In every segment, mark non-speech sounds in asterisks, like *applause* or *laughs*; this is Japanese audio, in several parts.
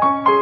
皆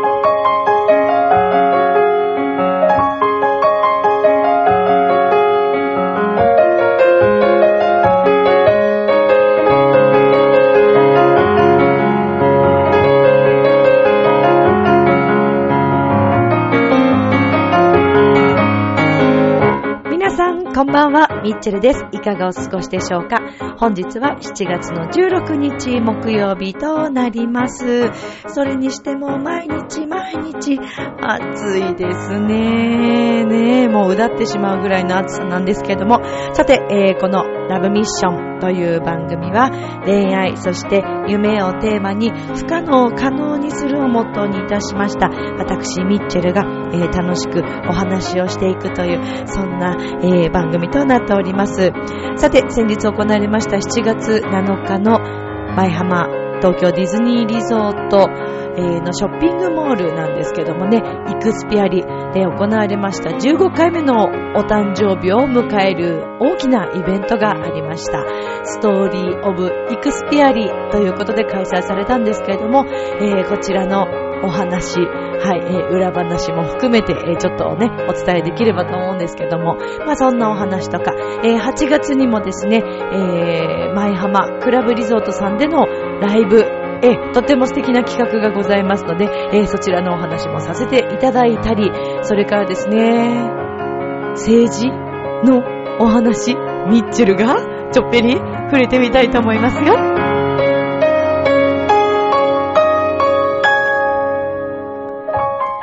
ミッチェルです。いかがお過ごしでしょうか？本日は7月の16日木曜日となります。それにしても毎日毎日暑いですね。ねえ、もううだってしまうぐらいの暑さなんですけども。さて、えーこのラブミッションという番組は恋愛、そして夢をテーマに不可能を可能にするをモットーにいたしました。私、ミッチェルが、えー楽しくお話をしていくという、そんな、えー番組となっております。さて、先日行われました7月7日の舞浜東京ディズニーリゾート、えのショッピングモールなんですけどもね、イクスピアリで行われました15回目のお誕生日を迎える大きなイベントがありました。ストーリーオブイクスピアリということで開催されたんですけれども、えーこちらのお話、はい、えー裏話も含めて、えーちょっとね、お伝えできればと思うんですけども、まあそんなお話とか、えー8月にもですね、えー、舞浜クラブリゾートさんでのライブ、えーとても素敵な企画がございますので、えーそちらのお話もさせていただいたり、それからですね、政治のお話、ミッチェルがちょっぴり触れてみたいと思いますが、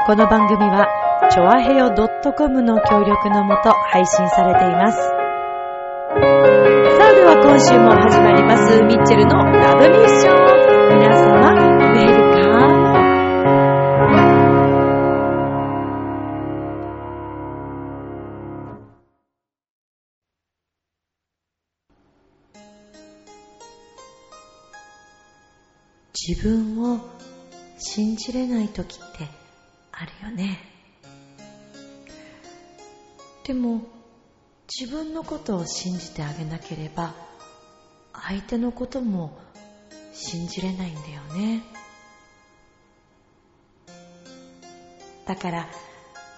この番組は、ちょあへよ .com の協力のもと配信されています。さあでは今週も始まります、ミッチェルのラブミッション。皆様、ウェルカム。自分を信じれない時ってあるよね。でも、自分のことを信じてあげなければ、相手のことも信じれないんだよね。だから、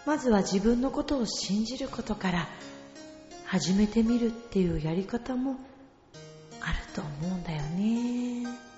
まずは自分のことを信じることから始めてみるっていうやり方もあると思うんだよね。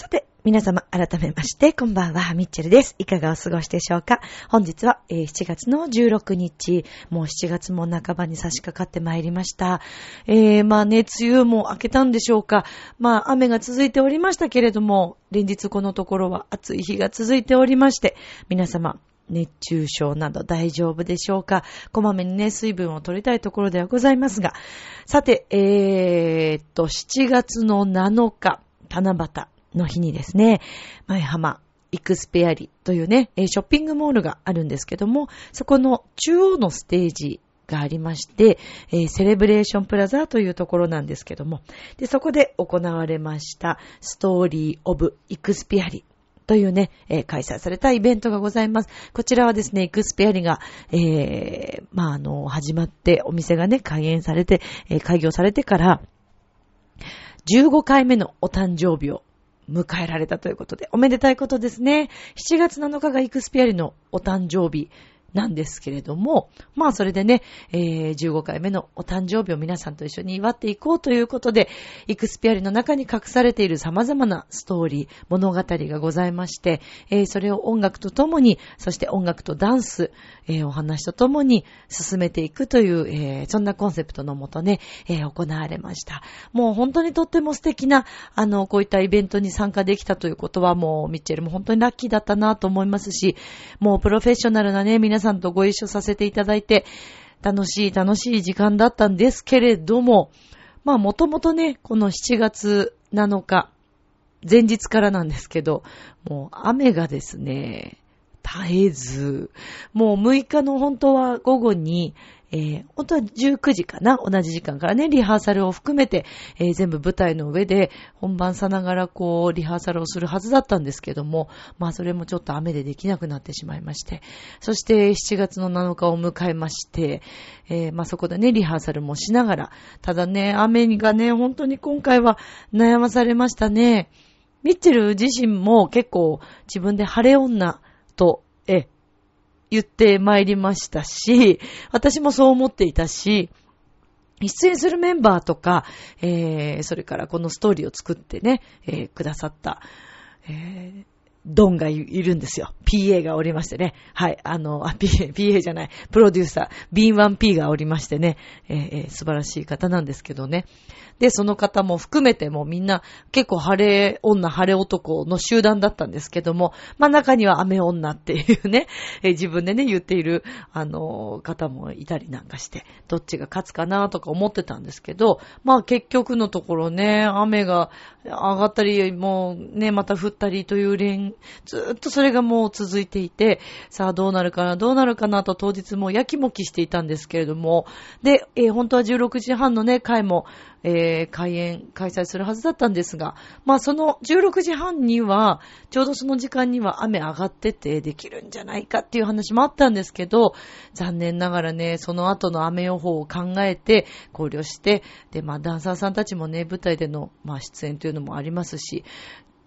さて、皆様改めまして、こんばんは、ミッチェルです。いかがお過ごしでしょうか？本日は、えー7月の16日、もう7月も半ばに差し掛かってまいりました。えー、まあね、梅雨も明けたんでしょうか？まあ、雨が続いておりましたけれども、連日このところは暑い日が続いておりまして、皆様、熱中症など大丈夫でしょうか？こまめにね、水分を取りたいところではございますが。さて、えーっと、7月の7日、七夕の日にですね、前浜イクスペアリというね、ショッピングモールがあるんですけども、そこの中央のステージがありまして、セレブレーションプラザというところなんですけども、で、そこで行われました、ストーリーオブイクスペアリというね、えー開催されたイベントがございます。こちらはですね、イクスペアリが、えー、まあ、あの、始まって、お店がね、開園されて、え開業されてから、15回目のお誕生日を迎えられたということで、おめでたいことですね。7月7日がイクスピアリのお誕生日なんですけれども、まあそれでね、えー15回目のお誕生日を皆さんと一緒に祝っていこうということで、イクスピアリの中に隠されている様々なストーリー、物語がございまして、えーそれを音楽とともに、そして音楽とダンス、えーお話とともに進めていくという、えーそんなコンセプトのもとね、え行われました。もう本当にとっても素敵な、あの、こういったイベントに参加できたということはもう、ミッチェルも本当にラッキーだったなと思いますし、もうプロフェッショナルなね、皆さんとご一緒させていただいて、楽しい楽しい時間だったんですけれども、まあもともとね、この7月7日、前日からなんですけど、もう雨がですね、絶えず、もう6日の本当は午後に、えー、本当は19時かな同じ時間からね、リハーサルを含めて、えー、全部舞台の上で本番さながらこう、リハーサルをするはずだったんですけども、まあそれもちょっと雨でできなくなってしまいまして、そして7月の7日を迎えまして、えー、まあそこでね、リハーサルもしながら、ただね、雨がね、本当に今回は悩まされましたね。ミッチェル自身も結構自分で晴れ女と、言って参りましたし、私もそう思っていたし、出演するメンバーとか、えー、それからこのストーリーを作ってね、えー、くださった、えー、ドンがいるんですよ。PA がおりましてね。はい。あの、あ、PA、PA じゃない。プロデューサー、B1P がおりましてね。えー、素晴らしい方なんですけどね。で、その方も含めてもみんな結構晴れ女、晴れ男の集団だったんですけども、まあ中には雨女っていうね、え自分でね、言っている、あの、方もいたりなんかして、どっちが勝つかなとか思ってたんですけど、まあ結局のところね、雨が上がったり、もうね、また降ったりという連、ずっとそれがもう続いていて、さあどうなるかな、どうなるかなと当日もやきもきしていたんですけれども、で、えー、本当は16時半のね、会も、えー、開演、開催するはずだったんですが、まあその16時半には、ちょうどその時間には雨上がっててできるんじゃないかっていう話もあったんですけど、残念ながらね、その後の雨予報を考えて、考慮して、で、まあダンサーさんたちもね、舞台での、まあ出演というのもありますし、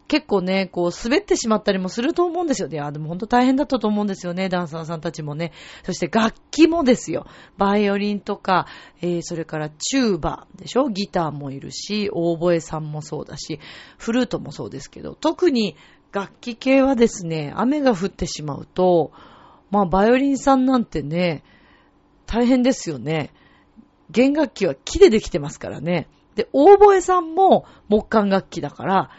結構ね、こう、滑ってしまったりもすると思うんですよ。いや、でも本当大変だったと思うんですよね、ダンサーさんたちもね。そして楽器もですよ。バイオリンとか、えー、それからチューバーでしょ？ギターもいるし、オーボエさんもそうだし、フルートもそうですけど、特に楽器系はですね、雨が降ってしまうと、まあ、バイオリンさんなんてね、大変ですよね。弦楽器は木でできてますからね。で、オーボエさんも木管楽器だから、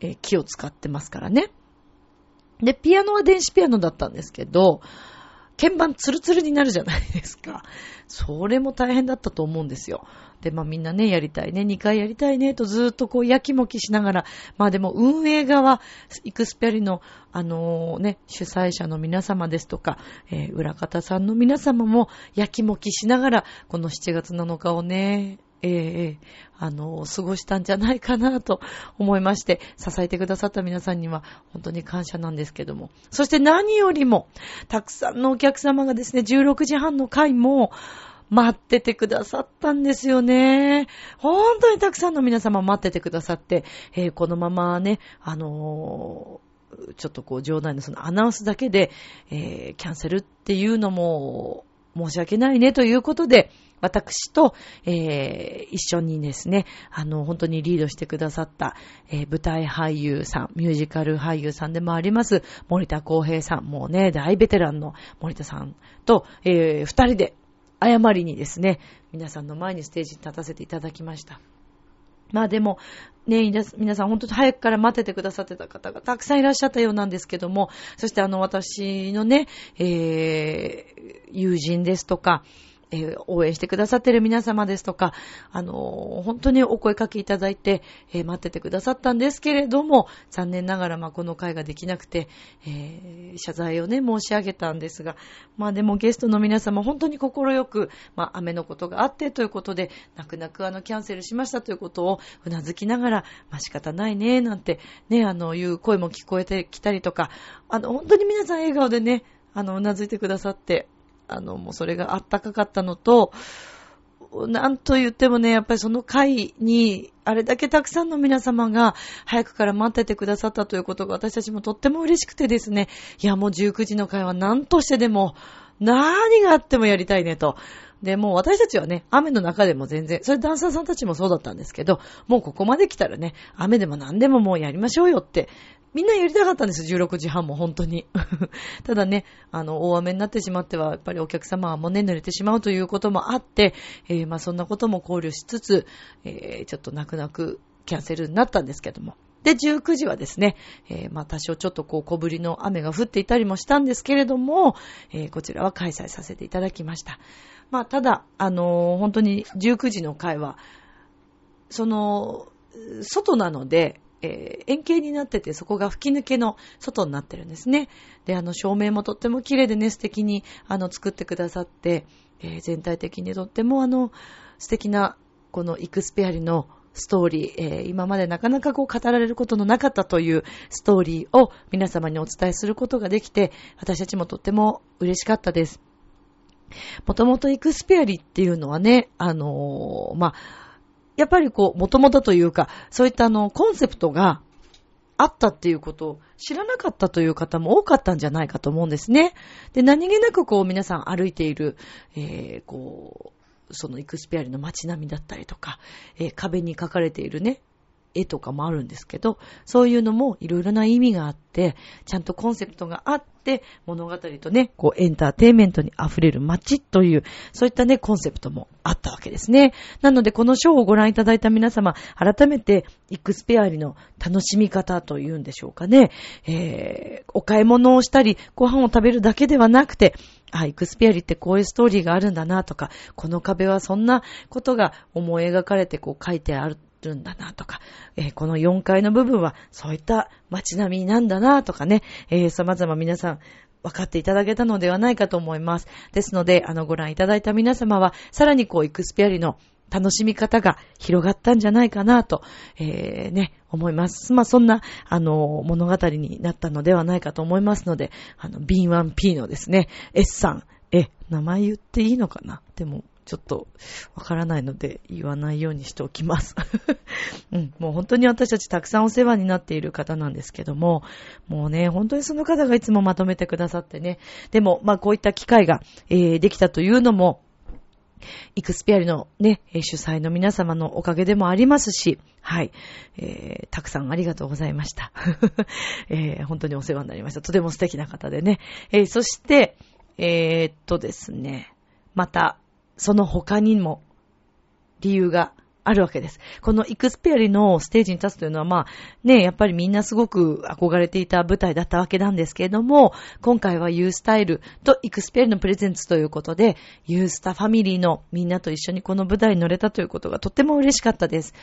えー、木を使ってますからね。で、ピアノは電子ピアノだったんですけど、鍵盤ツルツルになるじゃないですか。それも大変だったと思うんですよ。で、まあみんなね、やりたいね、2回やりたいね、とずっとこう、やきもきしながら、まあでも運営側、イクスペリの、あのー、ね、主催者の皆様ですとか、えー、裏方さんの皆様も、やきもきしながら、この7月7日をね、ええあの、過ごしたんじゃないかなと思いまして、支えてくださった皆さんには本当に感謝なんですけども。そして何よりも、たくさんのお客様がですね、16時半の回も、待っててくださったんですよね。本当にたくさんの皆様待っててくださって、えー、このままね、あのー、ちょっとこう冗談のそのアナウンスだけで、えー、キャンセルっていうのも申し訳ないねということで、私と、えー、一緒にですね、あの、本当にリードしてくださった、えー、舞台俳優さん、ミュージカル俳優さんでもあります、森田光平さん、もうね、大ベテランの森田さんと、えー、二人で、謝りにですね、皆さんの前にステージに立たせていただきました。まあでも、ね、皆さん本当に早くから待っててくださってた方がたくさんいらっしゃったようなんですけども、そしてあの私のね、えー、友人ですとか、えー、応援してくださってる皆様ですとか、あのー、本当にお声かけいただいて、えー、待っててくださったんですけれども、残念ながら、まあ、この会ができなくて、え謝罪をね、申し上げたんですが、まあ、でもゲストの皆様、本当に心よく、まあ、雨のことがあってということで、泣く泣くあの、キャンセルしましたということを、うなずきながら、まあ、仕方ないね、なんて、ね、あの、いう声も聞こえてきたりとか、あの、本当に皆さん笑顔でね、あの、うなずいてくださって、あの、もうそれがあったかかったのと、なんと言ってもね、やっぱりその会に、あれだけたくさんの皆様が早くから待っててくださったということが私たちもとっても嬉しくてですね、いやもう19時の会は何としてでも、何があってもやりたいねと。で、もう私たちはね、雨の中でも全然、それダンサーさんたちもそうだったんですけど、もうここまで来たらね、雨でも何でももうやりましょうよってみんなやりたかったんです、16時半も本当に。*laughs* ただね、あの、大雨になってしまっては、やっぱりお客様はもうね、濡れてしまうということもあって、えー、まあそんなことも考慮しつつ、えー、ちょっと泣く泣くキャンセルになったんですけども。で、19時はですね、えー、まあ多少ちょっとこう小降りの雨が降っていたりもしたんですけれども、えー、こちらは開催させていただきました。まあただ、あのー、本当に19時の会は、その、外なので、えー、円形になってて、そこが吹き抜けの外になってるんですね。で、あの、照明もとっても綺麗でね、素敵に、あの、作ってくださって、えー、全体的にとっても、あの、素敵な、このイクスペアリのストーリー、えー、今までなかなかこう語られることのなかったというストーリーを皆様にお伝えすることができて、私たちもとっても嬉しかったです。もともとイクスペアリっていうのはね、あのー、まあ、やっぱりこう、もともとというか、そういったあの、コンセプトがあったっていうことを知らなかったという方も多かったんじゃないかと思うんですね。で、何気なくこう皆さん歩いている、えー、こう、そのイクスペアリの街並みだったりとか、えー、壁に書かれているね、絵とかもあるんですけど、そういうのもいろいろな意味があって、ちゃんとコンセプトがあって、物語とね、こうエンターテイメントに溢れる街という、そういったね、コンセプトもあったわけですね。なので、このショーをご覧いただいた皆様、改めて、イクスペアリの楽しみ方というんでしょうかね。えー、お買い物をしたり、ご飯を食べるだけではなくて、あ、イクスペアリってこういうストーリーがあるんだなとか、この壁はそんなことが思い描かれてこう書いてあるるんだなとか、えー、この4階の部分はそういった街並みなんだなとかね、えー、様々皆さん分かっていただけたのではないかと思います。ですので、あの、ご覧いただいた皆様は、さらにこう、イクスペアリの楽しみ方が広がったんじゃないかなと、えー、ね、思います。まあ、そんな、あの、物語になったのではないかと思いますので、あの、B1P のですね、S さん、え、名前言っていいのかな？でも、ちょっとわからないので言わないようにしておきます。*laughs* うん、もう本当に私たちたくさんお世話になっている方なんですけども、もうね、本当にその方がいつもまとめてくださってね。でも、まあこういった機会が、えー、できたというのも、イクスピアリのね、主催の皆様のおかげでもありますし、はい、えー、たくさんありがとうございました。*laughs* えー、本当にお世話になりました。とても素敵な方でね。えー、そして、えー、っとですね、また、その他にも理由があるわけです。このイクスペアリのステージに立つというのは、まあ、ね、やっぱりみんなすごく憧れていた舞台だったわけなんですけれども、今回はユースタイルとイクスペアリのプレゼンツということで、ユースタファミリーのみんなと一緒にこの舞台に乗れたということがとっても嬉しかったです。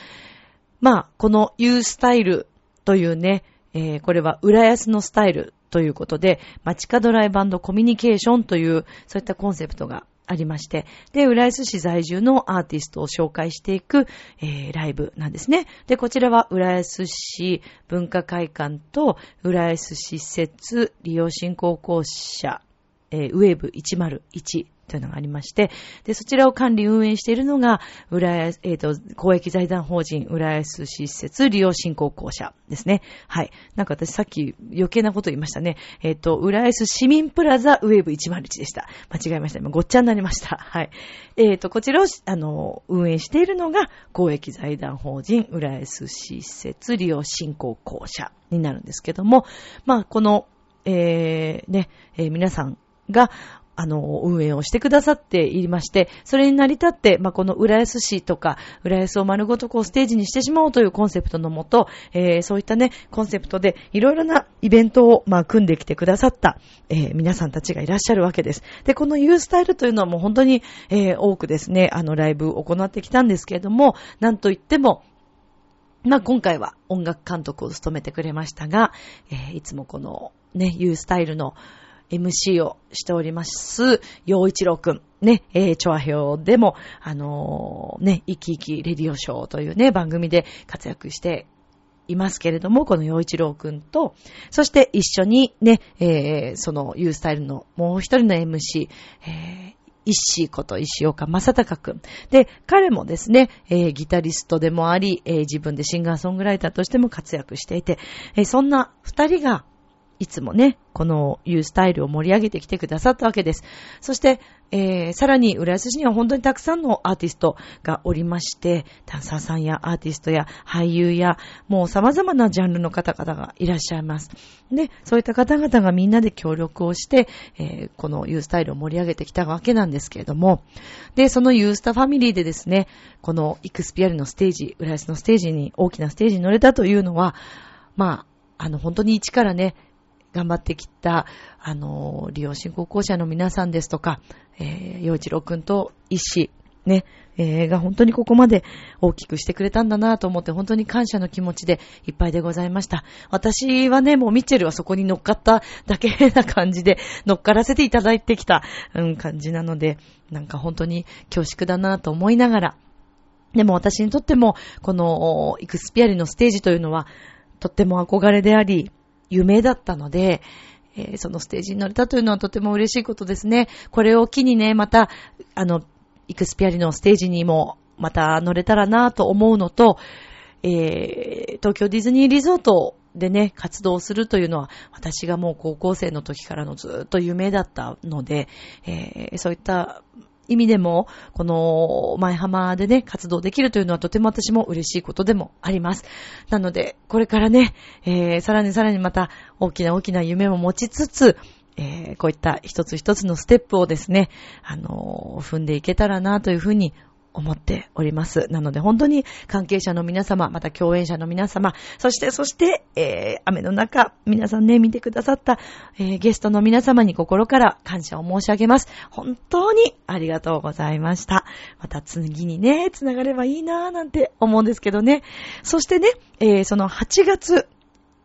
まあ、このユースタイルというね、えー、これは浦安のスタイルということで、街角ライブコミュニケーションという、そういったコンセプトがありまして、で、浦安市在住のアーティストを紹介していく、えー、ライブなんですね。で、こちらは浦安市文化会館と浦安市施設利用振興公社、えー、ウェーブ101というのがありまして、で、そちらを管理運営しているのが、浦安、えっ、ー、と、公益財団法人浦安施設利用振興公社ですね。はい。なんか私さっき余計なこと言いましたね。えっ、ー、と、浦安市民プラザウェーブ101でした。間違えました。今ごっちゃになりました。*laughs* はい。えっ、ー、と、こちらを、あの、運営しているのが、公益財団法人浦安市施設利用振興公社になるんですけども、まあ、この、えー、ね、えー、皆さんがあの、運営をしてくださっていまして、それに成り立って、まあ、この浦安市とか、浦安を丸ごとこうステージにしてしまおうというコンセプトのもと、えー、そういったね、コンセプトでいろいろなイベントを、まあ、組んできてくださった、えー、皆さんたちがいらっしゃるわけです。で、このユースタイルというのはもう本当に、えー、多くですね、あの、ライブを行ってきたんですけれども、なんといっても、まあ、今回は音楽監督を務めてくれましたが、え、いつもこのね、ユースタイルの、MC をしております、洋一郎くん。ね、えー、チョアヘオでも、あのー、ね、生き生きレディオショーというね、番組で活躍していますけれども、この洋一郎くんと、そして一緒にね、えー、そのユースタイルのもう一人の MC、えー、石こと石岡正隆くん。で、彼もですね、えー、ギタリストでもあり、えー、自分でシンガーソングライターとしても活躍していて、えー、そんな二人がいつもね、このいうスタイルを盛り上げてきてくださったわけです。そして、えー、さらに、浦安市には本当にたくさんのアーティストがおりまして、ダンサーさんやアーティストや俳優や、もう様々なジャンルの方々がいらっしゃいます。で、そういった方々がみんなで協力をして、えー、このユースタイルを盛り上げてきたわけなんですけれども、で、そのユースタファミリーでですね、このイクスピアルのステージ、浦安のステージに、大きなステージに乗れたというのは、まあ、あの、本当に一からね、頑張ってきた、あの、利用振興公社の皆さんですとか、えー、洋一郎くんと医師、ね、えー、が本当にここまで大きくしてくれたんだなと思って本当に感謝の気持ちでいっぱいでございました。私はね、もうミッチェルはそこに乗っかっただけな感じで乗っからせていただいてきた、うん、感じなので、なんか本当に恐縮だなと思いながら、でも私にとっても、このイクスピアリのステージというのは、とっても憧れであり、夢だったので、えー、そのステージに乗れたというのはとても嬉しいことですね。これを機にね、また、あの、イクスピアリのステージにもまた乗れたらなと思うのと、えー、東京ディズニーリゾートでね、活動するというのは、私がもう高校生の時からのずっと夢だったので、えー、そういった意味でも、この前浜でね、活動できるというのはとても私も嬉しいことでもあります。なので、これからね、えー、さらにさらにまた大きな大きな夢を持ちつつ、えー、こういった一つ一つのステップをですね、あのー、踏んでいけたらなというふうに思っております。なので本当に関係者の皆様、また共演者の皆様、そして、そして、えー、雨の中、皆さんね、見てくださった、えー、ゲストの皆様に心から感謝を申し上げます。本当にありがとうございました。また次にね、繋がればいいなぁなんて思うんですけどね。そしてね、えー、その8月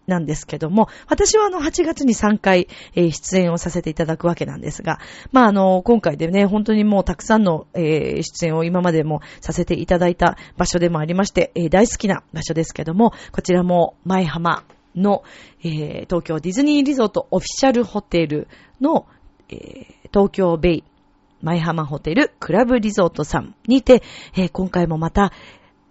なんですけども、私はあの8月に3回、えー、出演をさせていただくわけなんですが、まああの、今回でね、本当にもうたくさんの、えー、出演を今までもさせていただいた場所でもありまして、えー、大好きな場所ですけども、こちらも前浜の、え、東京ディズニーリゾートオフィシャルホテルの、え、東京ベイ前浜ホテルクラブリゾートさんにて、えー、今回もまた、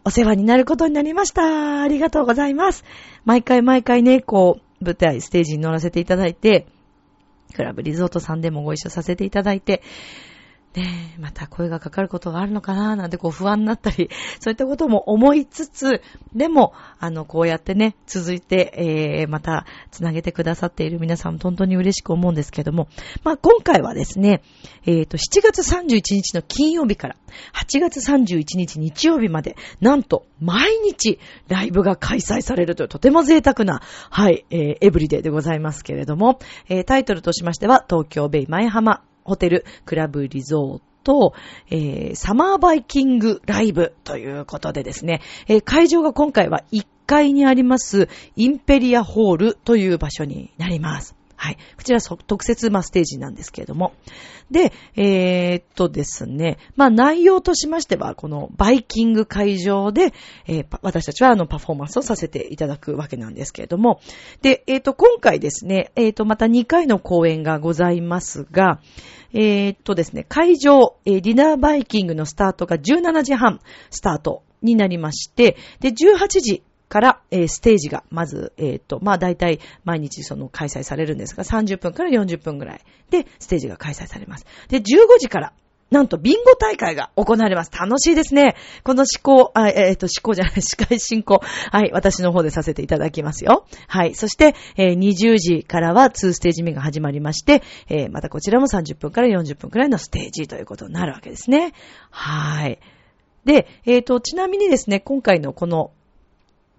お世話になることになりました。ありがとうございます。毎回毎回ね、こう、舞台、ステージに乗らせていただいて、クラブリゾートさんでもご一緒させていただいて、ねえ、また声がかかることがあるのかななんてこう不安になったり、*laughs* そういったことも思いつつ、でも、あの、こうやってね、続いて、えー、また、つなげてくださっている皆さん、本当に嬉しく思うんですけども、まあ、今回はですね、えっ、ー、と、7月31日の金曜日から、8月31日日曜日まで、なんと、毎日、ライブが開催されるという、とても贅沢な、はい、えー、エブリデイでございますけれども、えー、タイトルとしましては、東京ベイ前浜。ホテル、クラブリゾート、えー、サマーバイキングライブということでですね、えー、会場が今回は1階にありますインペリアホールという場所になります。はい。こちら特設、まステージなんですけれども。で、えー、っとですね、まあ、内容としましては、このバイキング会場で、えー、私たちはあのパフォーマンスをさせていただくわけなんですけれども。で、えー、っと、今回ですね、えー、っと、また2回の公演がございますが、えー、っとですね、会場、えー、ディナーバイキングのスタートが17時半スタートになりまして、で、18時から、えー、ステージが、まず、えっ、ー、と、まあ、大体、毎日その開催されるんですが、30分から40分ぐらいで、ステージが開催されます。で、15時から、なんと、ビンゴ大会が行われます。楽しいですね。この思考、あえっ、ー、と、思考じゃない、*laughs* 司会進行。はい、私の方でさせていただきますよ。はい。そして、えー、20時からは2ステージ目が始まりまして、えー、またこちらも30分から40分くらいのステージということになるわけですね。はい。で、えっ、ー、と、ちなみにですね、今回のこの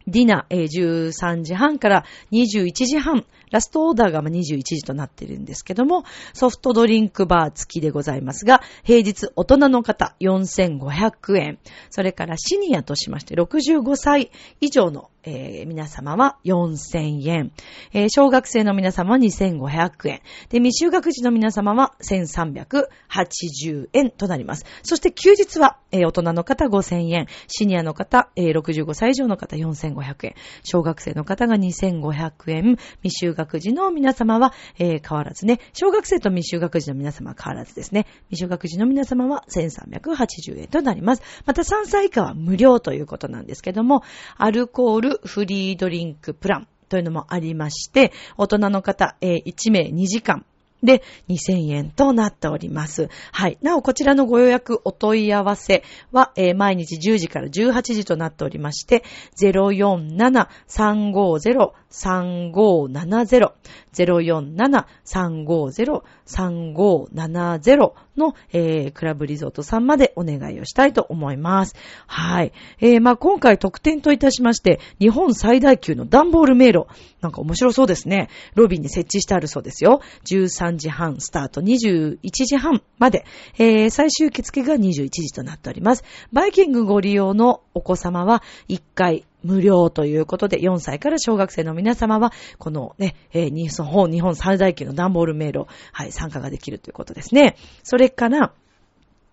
ディナー、13時半から21時半、ラストオーダーが21時となっているんですけども、ソフトドリンクバー付きでございますが、平日大人の方4500円、それからシニアとしまして65歳以上のえー、皆様は4000円、えー、小学生の皆様は2500円、で、未就学児の皆様は1380円となります。そして休日は、えー、大人の方5000円、シニアの方、えー、65歳以上の方4500円、小学生の方が2500円、未就学児の皆様は、え、変わらずね、小学生と未就学児の皆様は変わらずですね、未就学児の皆様は1380円となります。また3歳以下は無料ということなんですけども、アルコールフリードリンクプランというのもありまして、大人の方、えー、1名2時間、で、2000円となっております。はい。なお、こちらのご予約お問い合わせは、えー、毎日10時から18時となっておりまして、047-350-3570、047-350-3570の、えー、クラブリゾートさんまでお願いをしたいと思います。はい。えー、まあ今回特典といたしまして、日本最大級の段ボール迷路。なんか面白そうですね。ロビーに設置してあるそうですよ。13時半スタート、21時半まで。えー、最終受付が21時となっております。バイキングご利用のお子様は1回無料ということで、4歳から小学生の皆様は、このね、えー、日本、日本最大級の段ボール迷路、はい、参加ができるということですね。それから、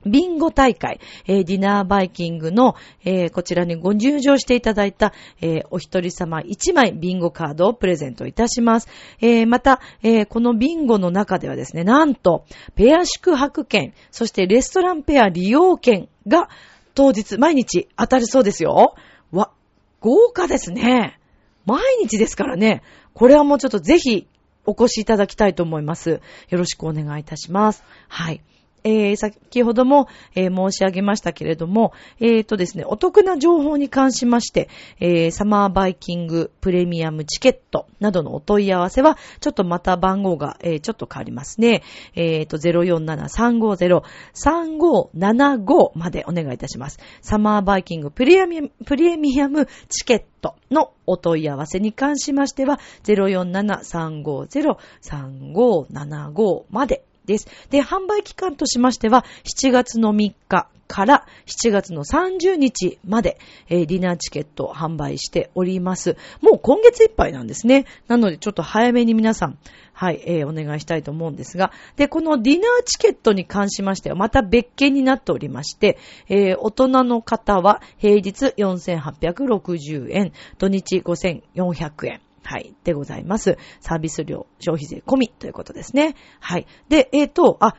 ビンゴ大会、えー、ディナーバイキングの、えー、こちらにご入場していただいた、えー、お一人様1枚ビンゴカードをプレゼントいたします。えまた、えこのビンゴの中ではですね、なんと、ペア宿泊券、そしてレストランペア利用券が当日毎日当たるそうですよ。わ、豪華ですね。毎日ですからね。これはもうちょっとぜひお越しいただきたいと思います。よろしくお願いいたします。はい。えー、先ほども、えー、申し上げましたけれども、えーとですね、お得な情報に関しまして、え、サマーバイキングプレミアムチケットなどのお問い合わせは、ちょっとまた番号が、え、ちょっと変わりますね。えーと、047-350-3575までお願いいたします。サマーバイキングプレミアム、プレミアムチケットのお問い合わせに関しましては、047-350-3575までです。で、販売期間としましては、7月の3日から7月の30日まで、えー、ディナーチケットを販売しております。もう今月いっぱいなんですね。なのでちょっと早めに皆さん、はい、えー、お願いしたいと思うんですが、で、このディナーチケットに関しましてはまた別件になっておりまして、えー、大人の方は平日4860円、土日5400円。はい、でございます。サービス料、消費税込みということですね。はい。で、えっ、ー、と、あ、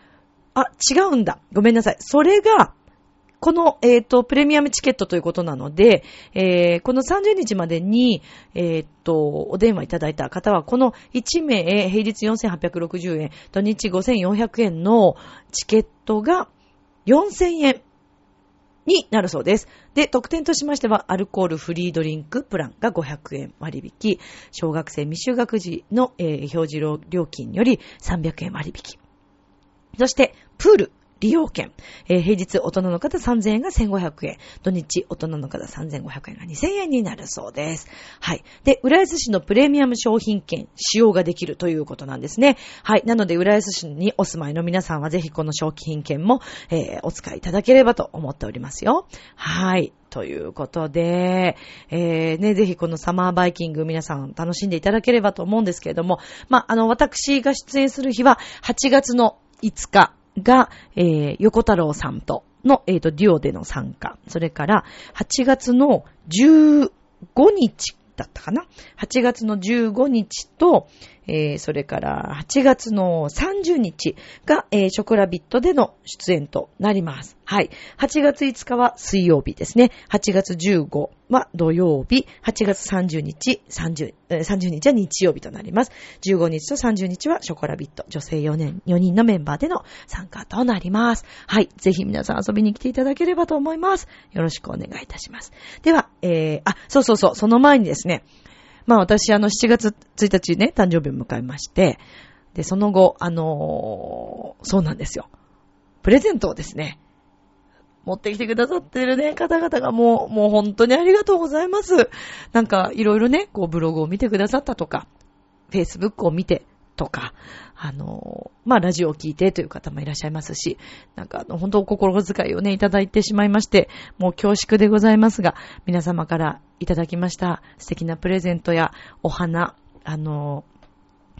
あ、違うんだ。ごめんなさい。それが、この、えっ、ー、と、プレミアムチケットということなので、えー、この30日までに、えっ、ー、と、お電話いただいた方は、この1名、平日4860円、土日5400円のチケットが4000円になるそうです。で、特典としましては、アルコールフリードリンクプランが500円割引、小学生未就学時の、えー、表示料金より300円割引。そして、プール利用券。えー、平日大人の方3000円が1500円。土日大人の方3500円が2000円になるそうです。はい。で、浦安市のプレミアム商品券使用ができるということなんですね。はい。なので、浦安市にお住まいの皆さんはぜひこの商品券も、えー、お使いいただければと思っておりますよ。はい。ということで、えー、ね、ぜひこのサマーバイキング皆さん楽しんでいただければと思うんですけれども、まあ、あの、私が出演する日は8月の5日、が、えー、横太郎さんとの、えっ、ー、と、デュオでの参加。それから、8月の15日だったかな ?8 月の15日と、えー、それから8月の30日が、えー、ショコラビットでの出演となります。はい。8月5日は水曜日ですね。8月15は土曜日。8月30日、30、えー、30日は日曜日となります。15日と30日はショコラビット。女性4年、4人のメンバーでの参加となります。はい。ぜひ皆さん遊びに来ていただければと思います。よろしくお願いいたします。では、えー、あ、そうそうそう、その前にですね、まあ私、あの、7月1日ね、誕生日を迎えまして、で、その後、あのー、そうなんですよ。プレゼントをですね、持ってきてくださってるね、方々がもう、もう本当にありがとうございます。なんか、いろいろね、こう、ブログを見てくださったとか、Facebook を見て、とか、あの、まあ、ラジオを聞いてという方もいらっしゃいますし、なんか、あの、本当お心遣いをね、いただいてしまいまして、もう恐縮でございますが、皆様からいただきました素敵なプレゼントやお花、あの、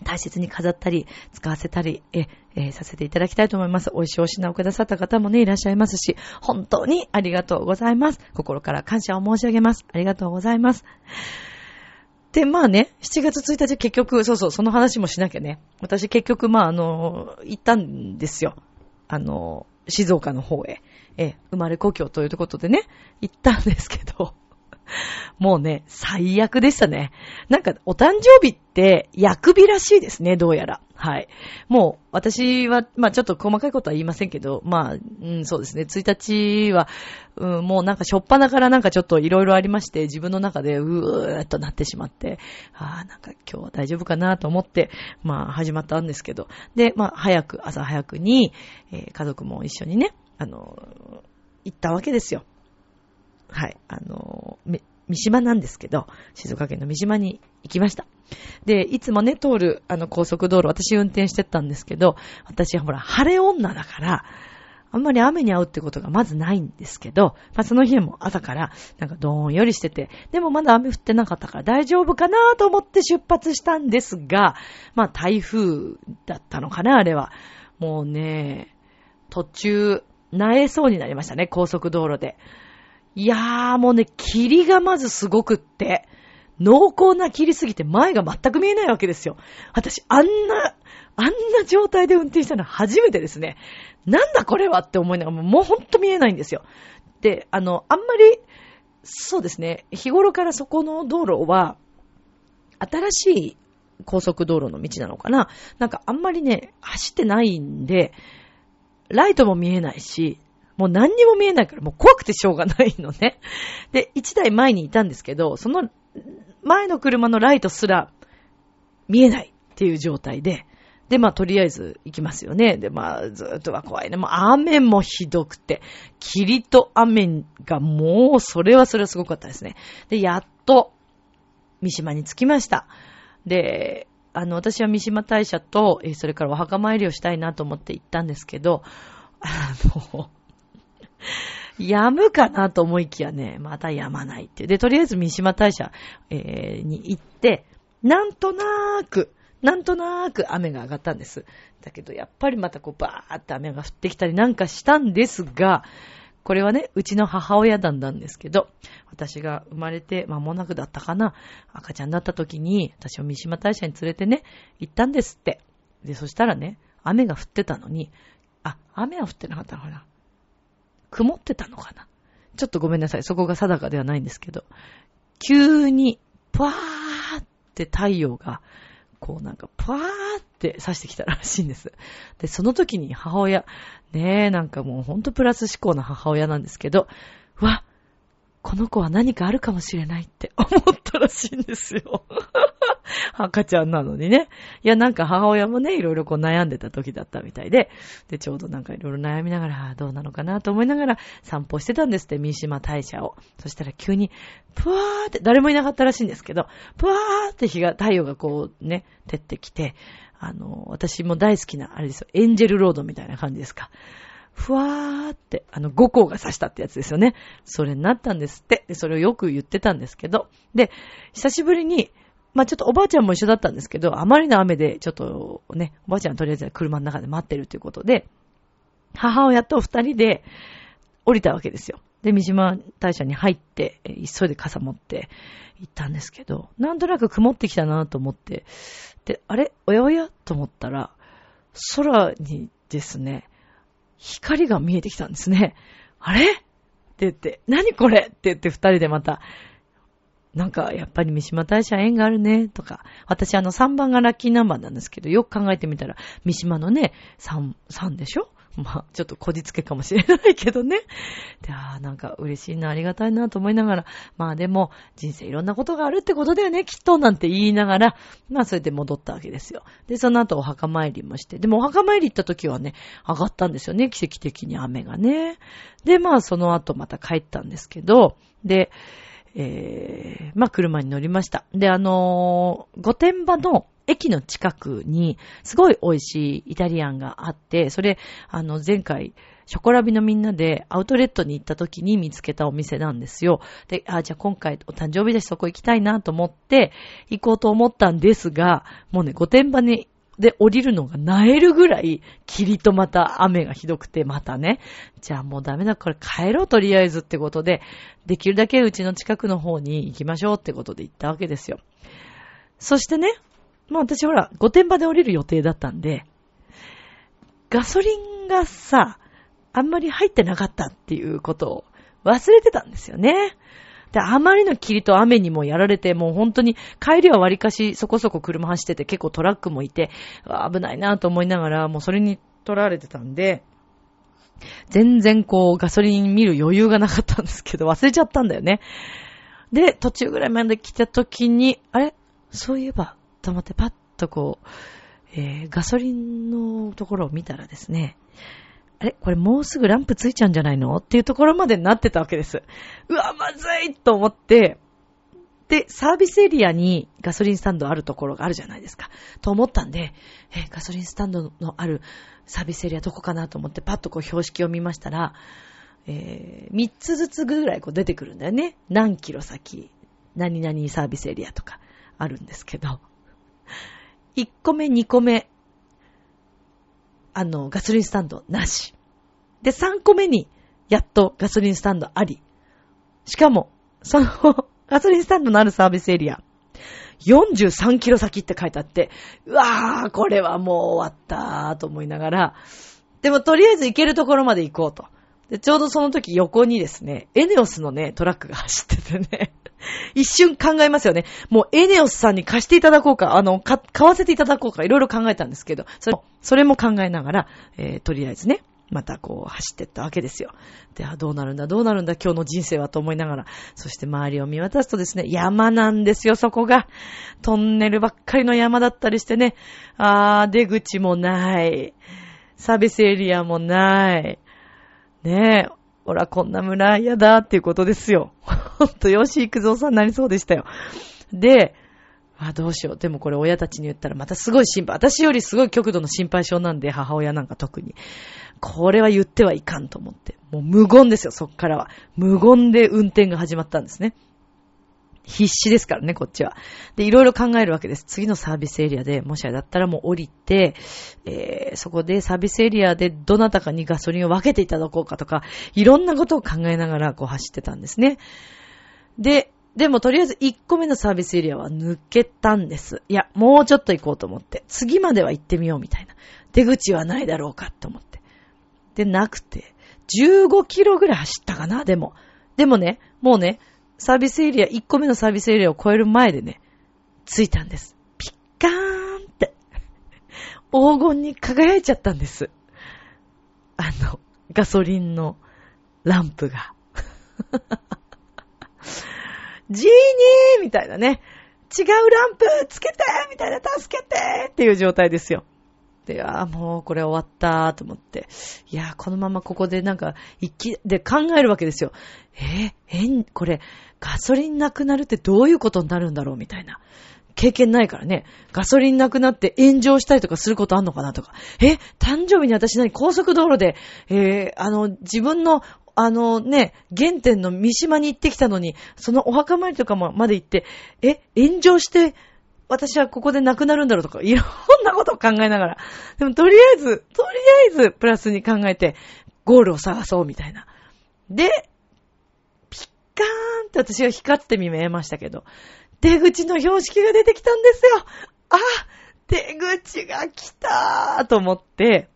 大切に飾ったり、使わせたり、え、えさせていただきたいと思います。美味しいお品をくださった方もね、いらっしゃいますし、本当にありがとうございます。心から感謝を申し上げます。ありがとうございます。で、まあね、7月1日結局、そうそう、その話もしなきゃね。私結局、まああの、行ったんですよ。あの、静岡の方へ。え、生まれ故郷ということでね、行ったんですけど、*laughs* もうね、最悪でしたね。なんか、お誕生日って、薬日らしいですね、どうやら。はい。もう、私は、まあちょっと細かいことは言いませんけど、まあ、うん、そうですね、1日は、うん、もうなんかしょっぱなからなんかちょっといろいろありまして、自分の中でうーっとなってしまって、ああ、なんか今日は大丈夫かなと思って、まあ始まったんですけど、で、まあ早く、朝早くに、えー、家族も一緒にね、あの、行ったわけですよ。はい、あの、三島なんですけど、静岡県の三島に行きました。で、いつもね、通る、あの、高速道路、私運転してたんですけど、私はほら、晴れ女だから、あんまり雨に遭うってことがまずないんですけど、まあ、その日も朝から、なんかどーんよりしてて、でもまだ雨降ってなかったから大丈夫かなと思って出発したんですが、まあ、台風だったのかな、あれは。もうね、途中、萎えそうになりましたね、高速道路で。いやーもうね、霧がまずすごくって、濃厚な霧すぎて前が全く見えないわけですよ。私、あんな、あんな状態で運転したの初めてですね。なんだこれはって思いながら、もうほんと見えないんですよ。で、あの、あんまり、そうですね、日頃からそこの道路は、新しい高速道路の道なのかななんかあんまりね、走ってないんで、ライトも見えないし、もう何にも見えないからもう怖くてしょうがないのね。*laughs* で、一台前にいたんですけど、その前の車のライトすら見えないっていう状態で、で、まあ、とりあえず行きますよね。で、まあ、ずーっとは怖いね。もう雨もひどくて、霧と雨がもう、それはそれはすごかったですね。で、やっと、三島に着きました。で、あの、私は三島大社と、それからお墓参りをしたいなと思って行ったんですけど、あの、*laughs* やむかなと思いきやね、またやまないって。で、とりあえず三島大社、えー、に行って、なんとなーく、なんとなーく雨が上がったんです。だけど、やっぱりまたこう、バーって雨が降ってきたりなんかしたんですが、これはね、うちの母親団なんですけど、私が生まれて間もなくだったかな、赤ちゃんだった時に、私を三島大社に連れてね、行ったんですって。で、そしたらね、雨が降ってたのに、あ、雨は降ってなかったのかな。曇ってたのかな？ちょっとごめんなさい。そこが定かではないんですけど、急に、パワーって太陽が、こうなんか、パワーって刺してきたらしいんです。で、その時に母親、ねえ、なんかもうほんとプラス思考な母親なんですけど、わ、この子は何かあるかもしれないって *laughs* 思ったらしいんですよ。*laughs* 赤ちゃんなのにね。いや、なんか母親もね、いろいろこう悩んでた時だったみたいで、で、ちょうどなんかいろいろ悩みながら、どうなのかなと思いながら散歩してたんですって、三島大社を。そしたら急に、ぷわーって、誰もいなかったらしいんですけど、ぷわーって日が、太陽がこうね、照ってきて、あの、私も大好きな、あれですよ、エンジェルロードみたいな感じですか。ふわーって、あの、五光が刺したってやつですよね。それになったんですって。で、それをよく言ってたんですけど。で、久しぶりに、まあ、ちょっとおばあちゃんも一緒だったんですけど、あまりの雨で、ちょっとね、おばあちゃんとりあえず車の中で待ってるということで、母親と二人で降りたわけですよ。で、三島大社に入って、急いで傘持って行ったんですけど、なんとなく曇ってきたなと思って、で、あれ？おやおや？と思ったら、空にですね、光が見えてきたんですね。あれ？って言って、何これ？って言って二人でまた、なんか、やっぱり三島大社縁があるね、とか。私あの3番がラッキーナンバーなんですけど、よく考えてみたら、三島のね、3、3でしょ？*laughs* まあ、ちょっとこじつけかもしれないけどね。で、ああ、なんか嬉しいな、ありがたいなと思いながら、まあでも、人生いろんなことがあるってことだよね、きっと、なんて言いながら、まあそれで戻ったわけですよ。で、その後お墓参りもして、でもお墓参り行った時はね、上がったんですよね、奇跡的に雨がね。で、まあその後また帰ったんですけど、で、えー、まあ車に乗りました。で、あのー、御殿場の駅の近くに、すごい美味しいイタリアンがあって、それ、あの、前回、ショコラビのみんなでアウトレットに行った時に見つけたお店なんですよ。で、あ、じゃあ今回お誕生日だしそこ行きたいなと思って行こうと思ったんですが、もうね、御殿場にで降りるのが萎えるぐらい、霧とまた雨がひどくて、またね、じゃあもうダメだ、これ帰ろうとりあえずってことで、できるだけうちの近くの方に行きましょうってことで行ったわけですよ。そしてね、まあ私ほら、御殿場で降りる予定だったんで、ガソリンがさ、あんまり入ってなかったっていうことを忘れてたんですよね。で、あまりの霧と雨にもやられて、もう本当に帰りは割かしそこそこ車走ってて結構トラックもいて、危ないなと思いながら、もうそれに取られてたんで、全然こうガソリン見る余裕がなかったんですけど、忘れちゃったんだよね。で、途中ぐらいまで来た時に、あれ？そういえば、と思ってパッとこう、えー、ガソリンのところを見たらですね、あれ？これもうすぐランプついちゃうんじゃないの？っていうところまでなってたわけです。うわ、まずいと思って、で、サービスエリアにガソリンスタンドあるところがあるじゃないですか。と思ったんで、え、ガソリンスタンドのあるサービスエリアどこかなと思ってパッとこう標識を見ましたら、えー、3つずつぐらいこう出てくるんだよね。何キロ先、何々サービスエリアとかあるんですけど、*laughs* 1個目、2個目、あの、ガソリンスタンドなし。で、3個目に、やっとガソリンスタンドあり。しかも、その *laughs* ガソリンスタンドのあるサービスエリア、43キロ先って書いてあって、うわー、これはもう終わったーと思いながら、でもとりあえず行けるところまで行こうと。で、ちょうどその時横にですね、エネオスのね、トラックが走っててね、*laughs* 一瞬考えますよね。もうエネオスさんに貸していただこうか、あの、か、買わせていただこうか、いろいろ考えたんですけど、それそれも考えながら、えー、とりあえずね、またこう走ってったわけですよ。で、あ、どうなるんだ、どうなるんだ、今日の人生はと思いながら、そして周りを見渡すとですね、山なんですよ、そこが。トンネルばっかりの山だったりしてね、あー、出口もない。サービスエリアもない。ねえ、ほら、こんな村嫌だっていうことですよ。ほんと、よし、行くぞさんになりそうでしたよ。で、あ、どうしよう。でもこれ親たちに言ったらまたすごい心配。私よりすごい極度の心配症なんで、母親なんか特に。これは言ってはいかんと思って。もう無言ですよ、そっからは。無言で運転が始まったんですね。必死ですからね、こっちは。で、いろいろ考えるわけです。次のサービスエリアで、もしあれだったらもう降りて、えー、そこでサービスエリアでどなたかにガソリンを分けていただこうかとか、いろんなことを考えながらこう走ってたんですね。で、でもとりあえず1個目のサービスエリアは抜けたんです。いや、もうちょっと行こうと思って。次までは行ってみようみたいな。出口はないだろうかと思って。で、なくて、15キロぐらい走ったかな、でも。でもね、もうね、サービスエリア、1個目のサービスエリアを超える前でね、着いたんです。ピッカーンって、黄金に輝いちゃったんです。あの、ガソリンのランプが。*laughs* ジーニーみたいなね。違うランプつけてみたいな、助けてっていう状態ですよ。で、ああ、もうこれ終わったと思って。いや、このままここでなんか、一気、で考えるわけですよ。えー、えこれ、ガソリンなくなるってどういうことになるんだろうみたいな。経験ないからね。ガソリンなくなって炎上したりとかすることあんのかなとか。え誕生日に私何高速道路で、えー、あの、自分のあのね、原点の三島に行ってきたのに、そのお墓参りとかもまで行って、え、炎上して、私はここで亡くなるんだろうとか、いろんなこと考えながら。でもとりあえず、とりあえずプラスに考えて、ゴールを探そうみたいな。で、ピッカーンって私が光って見えましたけど、出口の標識が出てきたんですよあ出口が来たーと思って、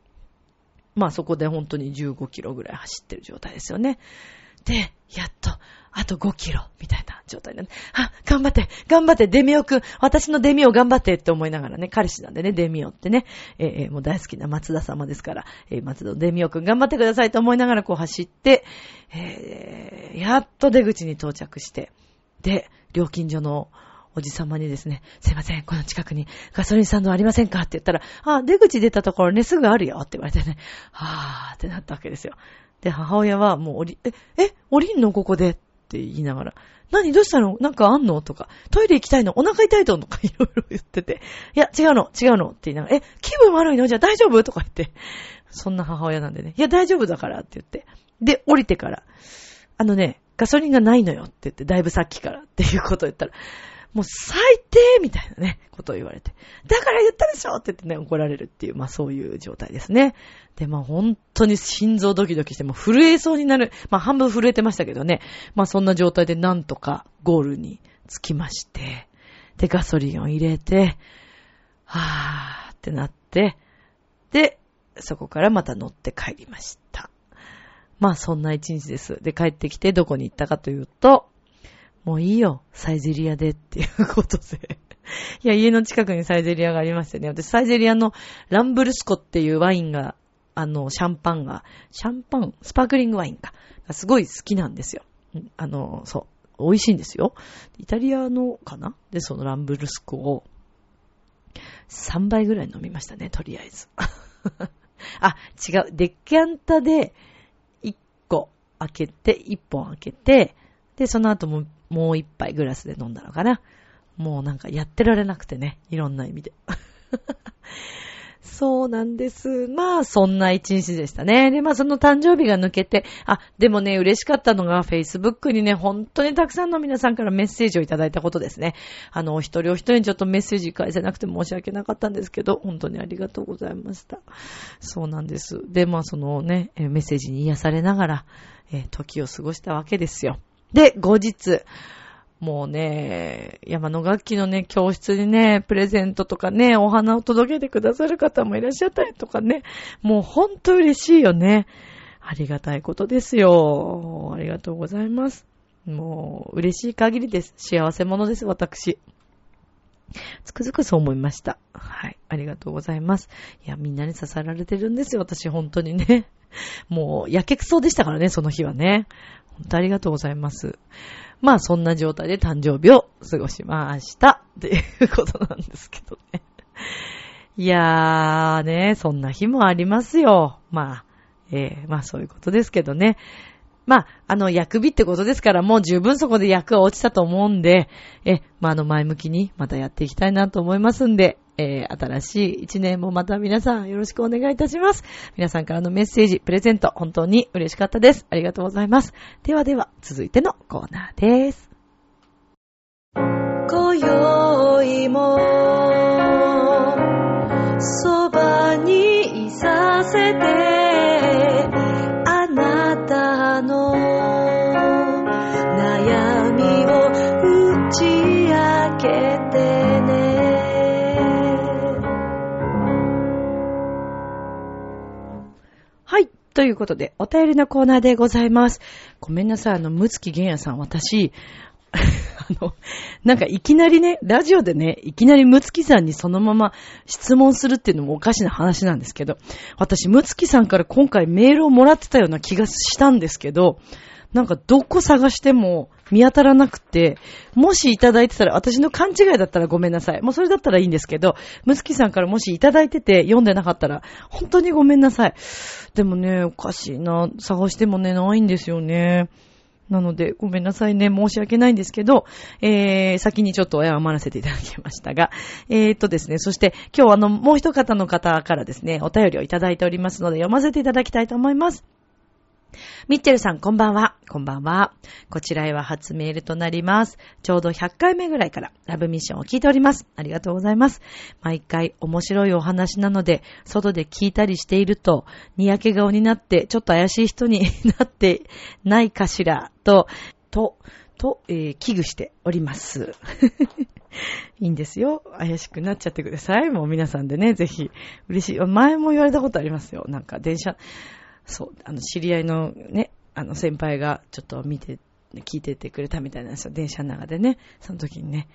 まあそこで本当に15キロぐらい走ってる状態ですよね。で、やっと、あと5キロ、みたいな状態なんで、あ、頑張って、頑張って、デミオくん、私のデミオ頑張ってって思いながらね、彼氏なんでね、デミオってね、えー、もう大好きな松田様ですから、えー、松田デミオくん頑張ってくださいと思いながらこう走って、えー、やっと出口に到着して、で、料金所のおじさまにですね、すいません、この近くにガソリンスタンドありませんかって言ったら、あ、出口出たところね、すぐあるよって言われてね、はぁーってなったわけですよ。で、母親はもう降り、え、え、降りんのここでって言いながら、何？どうしたの？なんかあんの？とか、トイレ行きたいの？お腹痛いのとか *laughs* いろいろ言ってて、いや、違うの、違うの？って言いながら、え、気分悪いの？じゃあ大丈夫？とか言って、そんな母親なんでね、いや、大丈夫だからって言って。で、降りてから、あのね、ガソリンがないのよって言って、だいぶさっきからっていうことを言ったら、もう最低みたいなね、ことを言われて。だから言ったでしょって言ってね、怒られるっていう、まあそういう状態ですね。で、まあ本当に心臓ドキドキして、もう震えそうになる。まあ半分震えてましたけどね。まあそんな状態でなんとかゴールに着きまして、で、ガソリンを入れて、はーってなって、で、そこからまた乗って帰りました。まあそんな一日です。で、帰ってきてどこに行ったかというと、もういいよ、サイゼリアでっていうことで。*laughs* いや、家の近くにサイゼリアがありましてね。私、サイゼリアのランブルスコっていうワインが、あの、シャンパンが、シャンパン、スパークリングワインか。すごい好きなんですよ。あの、そう。美味しいんですよ。イタリアのかな？で、そのランブルスコを3倍ぐらい飲みましたね、とりあえず。*laughs* あ、違う。デッキャンタで1個開けて、1本開けて、で、その後ももう1杯グラスで飲んだのかな。もうなんかやってられなくてね、いろんな意味で。*laughs* そうなんです。まあ、そんな一日でしたね。で、まあ、その誕生日が抜けて、あ、でもね、嬉しかったのが、Facebook にね、本当にたくさんの皆さんからメッセージをいただいたことですね。あの、お一人お一人にちょっとメッセージ返せなくて申し訳なかったんですけど、本当にありがとうございました。そうなんです。で、まあ、そのね、メッセージに癒されながら、え時を過ごしたわけですよ。で、後日、もうね、山の楽器のね、教室にね、プレゼントとかね、お花を届けてくださる方もいらっしゃったりとかね、もうほんと嬉しいよね。ありがたいことですよ。ありがとうございます。もう、嬉しい限りです。幸せ者です、私。つくづくそう思いました。はい。ありがとうございます。いや、みんなに支えられてるんですよ、私、本当にね。もう、やけくそでしたからね、その日はね。本当ありがとうございます。まあそんな状態で誕生日を過ごしました。っていうことなんですけどね。いやーね、そんな日もありますよ。まあ、えー、まあそういうことですけどね。まあ、あの、薬日ってことですから、もう十分そこで役は落ちたと思うんで、え、まあ、あの、前向きにまたやっていきたいなと思いますんで、えー、新しい一年もまた皆さんよろしくお願いいたします。皆さんからのメッセージ、プレゼント、本当に嬉しかったです。ありがとうございます。ではでは、続いてのコーナーです。今宵も、ということで、お便りのコーナーでございます。ごめんなさい、あの、むつきげんやさん、私、*laughs* あの、なんかいきなりね、ラジオでね、いきなりむつきさんにそのまま質問するっていうのもおかしな話なんですけど、私、むつきさんから今回メールをもらってたような気がしたんですけど、なんかどこ探しても見当たらなくて、もしいただいてたら、私の勘違いだったらごめんなさい。もうそれだったらいいんですけど、むつきさんからもしいただいてて読んでなかったら、本当にごめんなさい。でもね、おかしいな。探してもね、ないんですよね。なので、ごめんなさいね。申し訳ないんですけど、えー、先にちょっと謝らせていただきましたが、えー、っとですね、そして今日あの、もう一方の方からですね、お便りをいただいておりますので、読ませていただきたいと思います。ミッチェルさん、こんばんは。こんばんは。こちらへは初メールとなります。ちょうど100回目ぐらいからラブミッションを聞いております。ありがとうございます。毎回面白いお話なので、外で聞いたりしていると、にやけ顔になって、ちょっと怪しい人になってないかしら、と、と、と、えー、危惧しております。*laughs* いいんですよ。怪しくなっちゃってください。もう皆さんでね、ぜひ。嬉しい。前も言われたことありますよ。なんか電車、そう、あの、知り合いのね、あの、先輩がちょっと見て、聞いててくれたみたいなんですよ。電車の中でね。その時にね、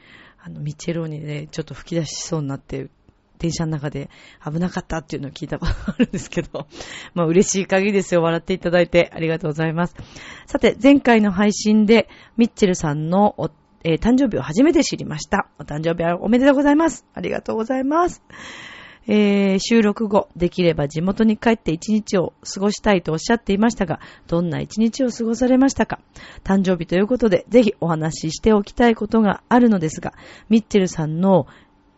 あの、ミッチェローニでちょっと吹き出しそうになって、電車の中で危なかったっていうのを聞いたことがあるんですけど、*laughs* まあ嬉しい限りですよ。笑っていただいてありがとうございます。さて、前回の配信で、ミッチェルさんのお、えー、誕生日を初めて知りました。お誕生日おめでとうございます。ありがとうございます。えー、収録後、できれば地元に帰って一日を過ごしたいとおっしゃっていましたが、どんな一日を過ごされましたか？誕生日ということで、ぜひお話ししておきたいことがあるのですが、ミッチェルさんの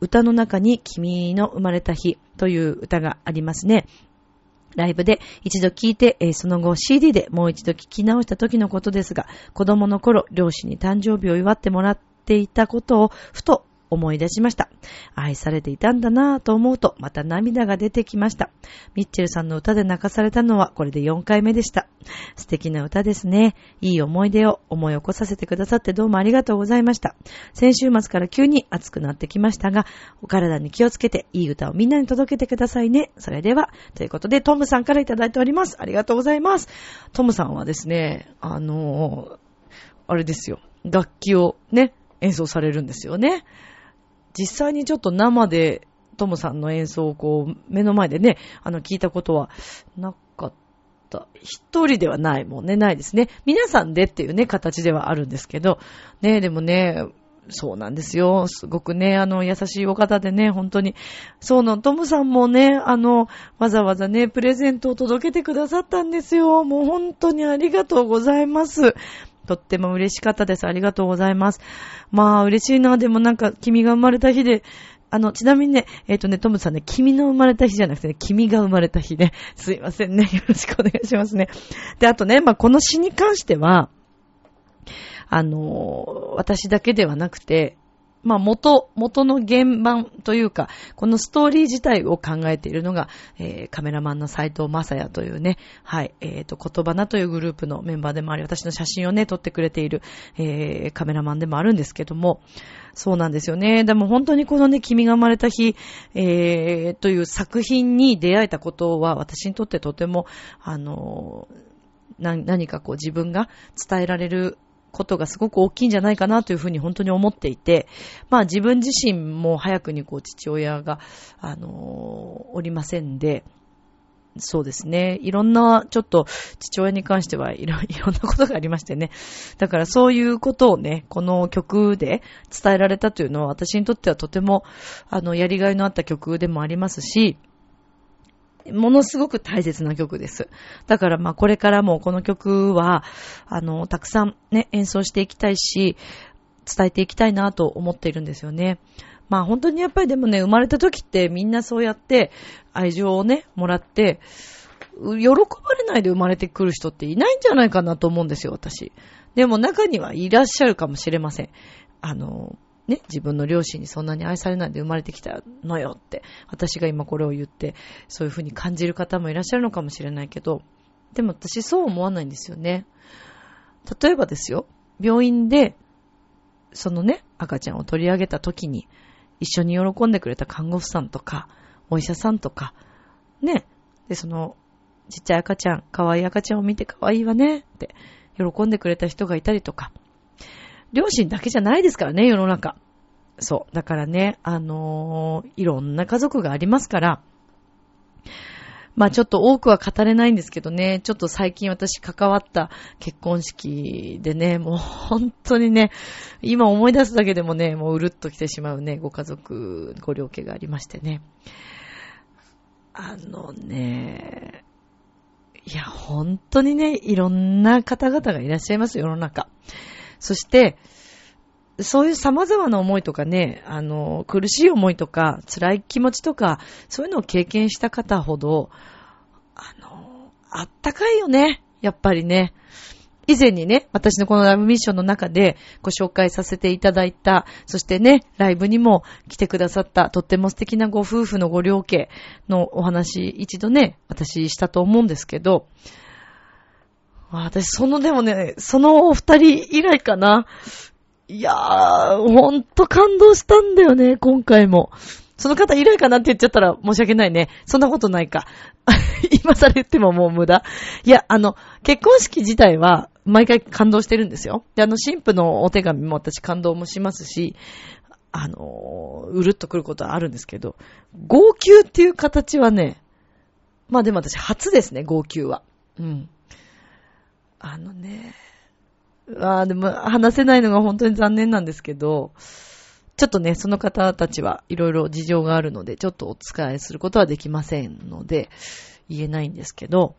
歌の中に君の生まれた日という歌がありますね。ライブで一度聴いて、えー、その後 CD でもう一度聴き直した時のことですが、子供の頃、両親に誕生日を祝ってもらっていたことをふと思い出しました。愛されていたんだなぁと思うと、また涙が出てきました。ミッチェルさんの歌で泣かされたのは、これで4回目でした。素敵な歌ですね。いい思い出を思い起こさせてくださってどうもありがとうございました。先週末から急に暑くなってきましたが、お体に気をつけて、いい歌をみんなに届けてくださいね。それでは、ということで、トムさんからいただいております。ありがとうございます。トムさんはですね、あのあれですよ。楽器をね、演奏されるんですよね。実際にちょっと生でトムさんの演奏をこう、目の前でね、あの、聞いたことはなかった。一人ではないもんね、ないですね。皆さんでっていうね、形ではあるんですけど、ね、でもね、そうなんですよ。すごくね、あの、優しいお方でね、本当に。そうの、トムさんもね、あの、わざわざね、プレゼントを届けてくださったんですよ。もう本当にありがとうございます。とっても嬉しかったです。ありがとうございます。まあ、嬉しいな。でもなんか、君が生まれた日で、あの、ちなみにね、えっ、ー、とね、トムさんね、君の生まれた日じゃなくてね、君が生まれた日ね。*laughs* すいませんね。よろしくお願いしますね。で、あとね、まあ、この詩に関しては、あの、私だけではなくて、まあ、元、元の原版というか、このストーリー自体を考えているのが、えー、カメラマンの斎藤正也というね、はい、えっ、ー、と、言葉なというグループのメンバーでもあり、私の写真をね、撮ってくれている、えー、カメラマンでもあるんですけども、そうなんですよね。でも本当にこのね、君が生まれた日、えー、という作品に出会えたことは、私にとってとても、あの、何かこう自分が伝えられることがすごく大きいんじゃないかなというふうに本当に思っていて、まあ自分自身も早くにこう父親が、あのー、おりませんで、そうですね。いろんな、ちょっと、父親に関してはいろ、*laughs* いろんなことがありましてね。だからそういうことをね、この曲で伝えられたというのは私にとってはとても、あの、やりがいのあった曲でもありますし、ものすごく大切な曲です。だからまあこれからもこの曲は、あの、たくさんね、演奏していきたいし、伝えていきたいなと思っているんですよね。まあ本当にやっぱりでもね、生まれた時ってみんなそうやって愛情をね、もらって、喜ばれないで生まれてくる人っていないんじゃないかなと思うんですよ、私。でも中にはいらっしゃるかもしれません。あの、ね、自分の両親にそんなに愛されないで生まれてきたのよって、私が今これを言って、そういうふうに感じる方もいらっしゃるのかもしれないけど、でも私そう思わないんですよね。例えばですよ、病院で、そのね、赤ちゃんを取り上げた時に、一緒に喜んでくれた看護婦さんとか、お医者さんとか、ね、で、その、ちっちゃい赤ちゃん、可愛い赤ちゃんを見て可愛いわねって、喜んでくれた人がいたりとか、両親だけじゃないですからね、世の中。そう。だからね、あのー、いろんな家族がありますから、まあちょっと多くは語れないんですけどね、ちょっと最近私関わった結婚式でね、もう本当にね、今思い出すだけでもね、もううるっと来てしまうね、ご家族、ご両家がありましてね。あのね、いや、本当にね、いろんな方々がいらっしゃいます、世の中。そして、そういう様々な思いとかね、あの、苦しい思いとか、辛い気持ちとか、そういうのを経験した方ほど、あの、あったかいよね。やっぱりね。以前にね、私のこのライブミッションの中でご紹介させていただいた、そしてね、ライブにも来てくださった、とっても素敵なご夫婦のご両家のお話、一度ね、私したと思うんですけど、私、その、でもね、そのお二人以来かな。いやー、ほんと感動したんだよね、今回も。その方以来かなって言っちゃったら申し訳ないね。そんなことないか。*laughs* 今更言ってももう無駄。いや、あの、結婚式自体は毎回感動してるんですよ。で、あの、神父のお手紙も私感動もしますし、あの、うるっとくることはあるんですけど、号泣っていう形はね、まあでも私初ですね、号泣は。うん。あのね、ああ、でも話せないのが本当に残念なんですけど、ちょっとね、その方たちはいろいろ事情があるので、ちょっとお伝えすることはできませんので、言えないんですけど、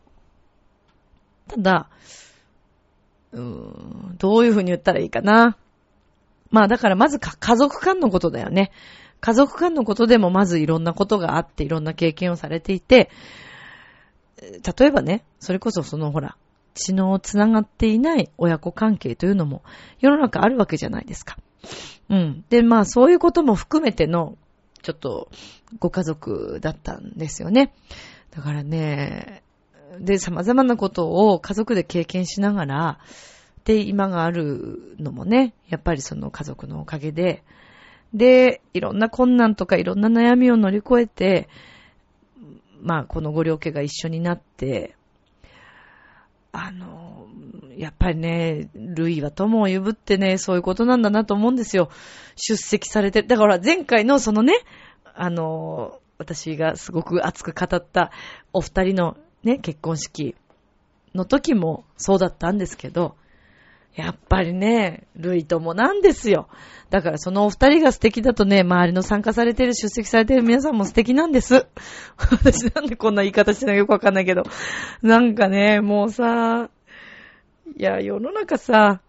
ただ、うーん、どういうふうに言ったらいいかな。まあだからまずか家族間のことだよね。家族間のことでもまずいろんなことがあっていろんな経験をされていて、例えばね、それこそそのほら、血のつながっていない親子関係というのも世の中あるわけじゃないですか。うん。で、まあそういうことも含めての、ちょっとご家族だったんですよね。だからね、で、様々なことを家族で経験しながら、で、今があるのもね、やっぱりその家族のおかげで、で、いろんな困難とかいろんな悩みを乗り越えて、まあ、このご両家が一緒になって、あの、やっぱりね、ルイは友を呼ぶってね、そういうことなんだなと思うんですよ。出席されて。だから前回のそのね、あの、私がすごく熱く語ったお二人のね、結婚式の時もそうだったんですけど、やっぱりね、ルイともなんですよ。だからそのお二人が素敵だとね、周りの参加されてる、出席されてる皆さんも素敵なんです。私なんでこんな言い方してるのかよくわかんないけど。なんかね、もうさ、いや、世の中さ、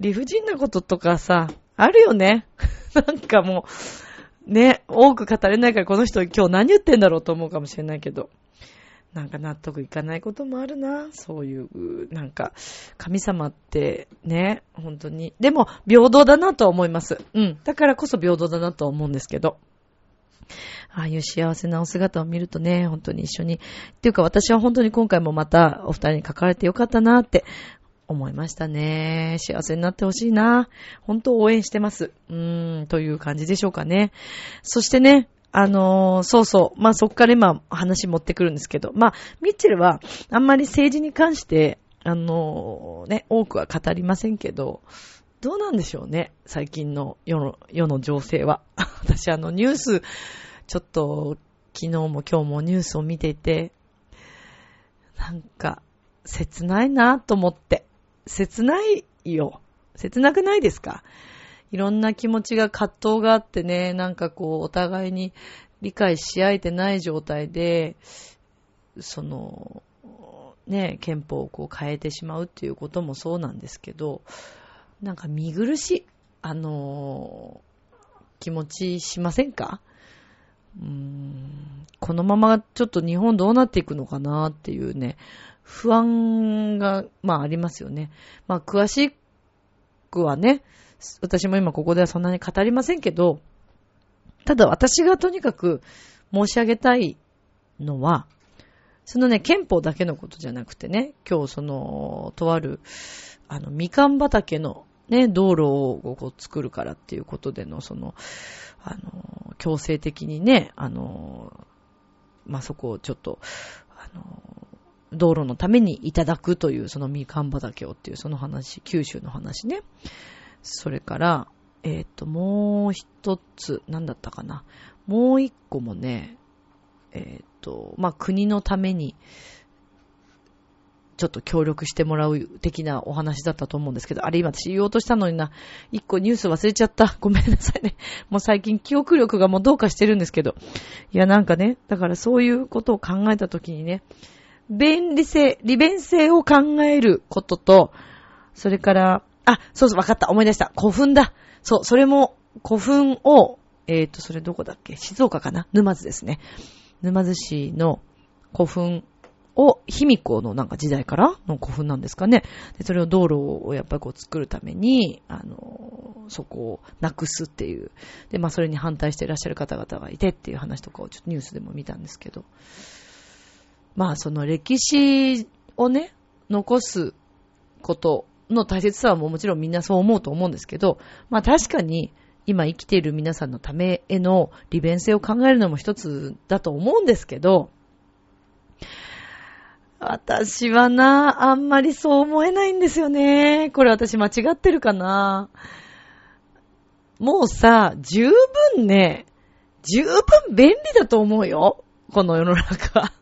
理不尽なこととかさ、あるよね。*laughs* なんかもう、ね、多く語れないからこの人今日何言ってんだろうと思うかもしれないけど。なんか納得いかないこともあるな。そういう、なんか、神様ってね、本当に。でも、平等だなと思います。うん。だからこそ平等だなと思うんですけど。ああいう幸せなお姿を見るとね、本当に一緒に。っていうか私は本当に今回もまたお二人に書かれてよかったなって思いましたね。幸せになってほしいな。本当応援してます。うーん、という感じでしょうかね。そしてね、あのー、そうそう。まあ、そっから今話持ってくるんですけど、まあ、ミッチェルはあんまり政治に関して、あのー、ね、多くは語りませんけど、どうなんでしょうね。最近の世の、世の情勢は。*laughs* 私あのニュース、ちょっと昨日も今日もニュースを見ていて、なんか、切ないなと思って。切ないよ。切なくないですか？いろんな気持ちが葛藤があってね、なんかこう、お互いに理解し合えてない状態で、その、ね、憲法をこう変えてしまうっていうこともそうなんですけど、なんか見苦しい、あの気持ちしませんか？うーんこのままちょっと日本どうなっていくのかなっていうね、不安が、まあありますよね。まあ詳しくはね、私も今ここではそんなに語りませんけど、ただ私がとにかく申し上げたいのは、そのね、憲法だけのことじゃなくてね、今日その、とある、あの、みかん畑のね、道路をこう作るからっていうことでの、その、あの、強制的にね、あの、まあ、そこをちょっと、あの、道路のためにいただくという、そのみかん畑をっていう、その話、九州の話ね。それから、えっ、ー、と、もう一つ、なんだったかな。もう一個もね、えっ、ー、と、まあ、国のために、ちょっと協力してもらう的なお話だったと思うんですけど、あれ今私言おうとしたのにな、一個ニュース忘れちゃった。ごめんなさいね。もう最近記憶力がもうどうかしてるんですけど。いやなんかね、だからそういうことを考えたときにね、便利性、利便性を考えることと、それから、あ、そうそう、わかった。思い出した。古墳だ。そう、それも、古墳を、えっ、ー、と、それどこだっけ？静岡かな？沼津ですね。沼津市の古墳を、卑弥呼のなんか時代から？の古墳なんですかね。で、それを道路をやっぱりこう作るために、あの、そこをなくすっていう。で、まあそれに反対していらっしゃる方々がいてっていう話とかをちょっとニュースでも見たんですけど。まあその歴史をね、残すことの大切さはももちろんみんなそう思うと思うんですけど、まあ確かに今生きている皆さんのためへの利便性を考えるのも一つだと思うんですけど、私はな、あんまりそう思えないんですよね。これ私間違ってるかな。もうさ、十分ね、十分便利だと思うよ。この世の中。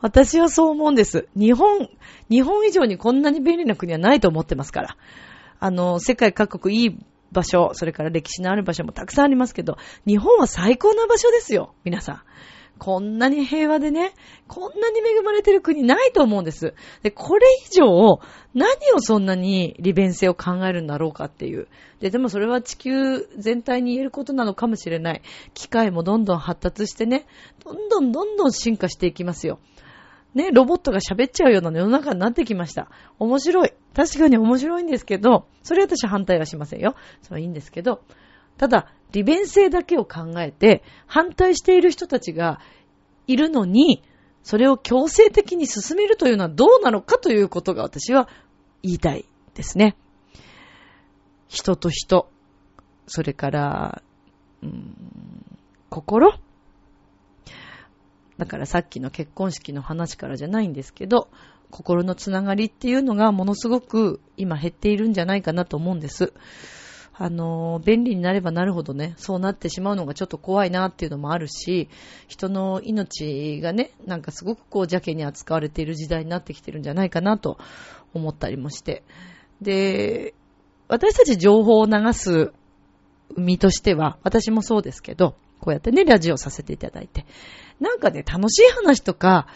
私はそう思うんです。日本、日本以上にこんなに便利な国はないと思ってますから。あの、世界各国いい場所、それから歴史のある場所もたくさんありますけど、日本は最高な場所ですよ、皆さん。こんなに平和でね、こんなに恵まれてる国ないと思うんです。で、これ以上、何をそんなに利便性を考えるんだろうかっていう。で、でもそれは地球全体に言えることなのかもしれない。機械もどんどん発達してね、どんどんどんどん進化していきますよ。ね、ロボットが喋っちゃうような世の中になってきました。面白い。確かに面白いんですけど、それ私反対はしませんよ。それはいいんですけど、ただ、利便性だけを考えて、反対している人たちがいるのに、それを強制的に進めるというのはどうなのかということが私は言いたいですね。人と人、それから、うん、心だからさっきの結婚式の話からじゃないんですけど、心のつながりっていうのがものすごく今減っているんじゃないかなと思うんです。あの、便利になればなるほどね、そうなってしまうのがちょっと怖いなっていうのもあるし、人の命がね、なんかすごくこう邪気に扱われている時代になってきてるんじゃないかなと思ったりもして。で、私たち情報を流す身としては、私もそうですけど、こうやってね、ラジオさせていただいて。なんかね、楽しい話とか、